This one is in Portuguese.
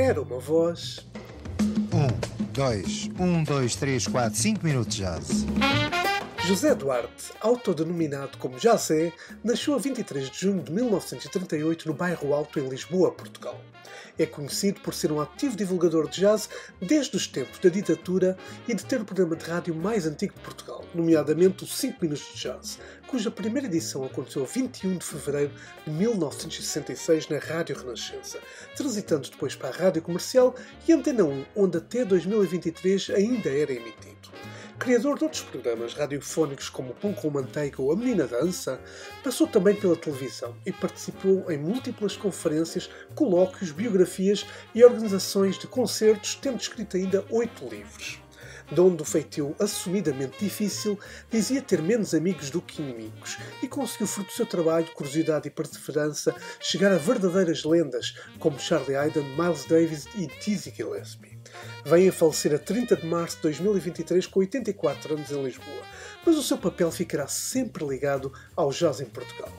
Era uma voz. Um, dois, um, dois, três, quatro, cinco minutos jazz. José Duarte, autodenominado como Jazé, nasceu a 23 de junho de 1938 no bairro Alto, em Lisboa, Portugal. É conhecido por ser um ativo divulgador de jazz desde os tempos da ditadura e de ter o programa de rádio mais antigo de Portugal, nomeadamente o 5 Minutos de Jazz, cuja primeira edição aconteceu a 21 de fevereiro de 1966 na Rádio Renascença, transitando depois para a Rádio Comercial e Antena 1, onde até 2023 ainda era emitido. Criador de outros programas radiofónicos como Pão com Manteiga ou A Menina Dança, passou também pela televisão e participou em múltiplas conferências, colóquios, biografias e organizações de concertos, tendo escrito ainda oito livros. Donde o feitio assumidamente difícil dizia ter menos amigos do que inimigos e conseguiu, fruto do seu trabalho, curiosidade e perseverança, chegar a verdadeiras lendas como Charlie Hayden, Miles Davis e Dizzy Gillespie. Vem a falecer a 30 de março de 2023 com 84 anos em Lisboa, mas o seu papel ficará sempre ligado ao jazz em Portugal.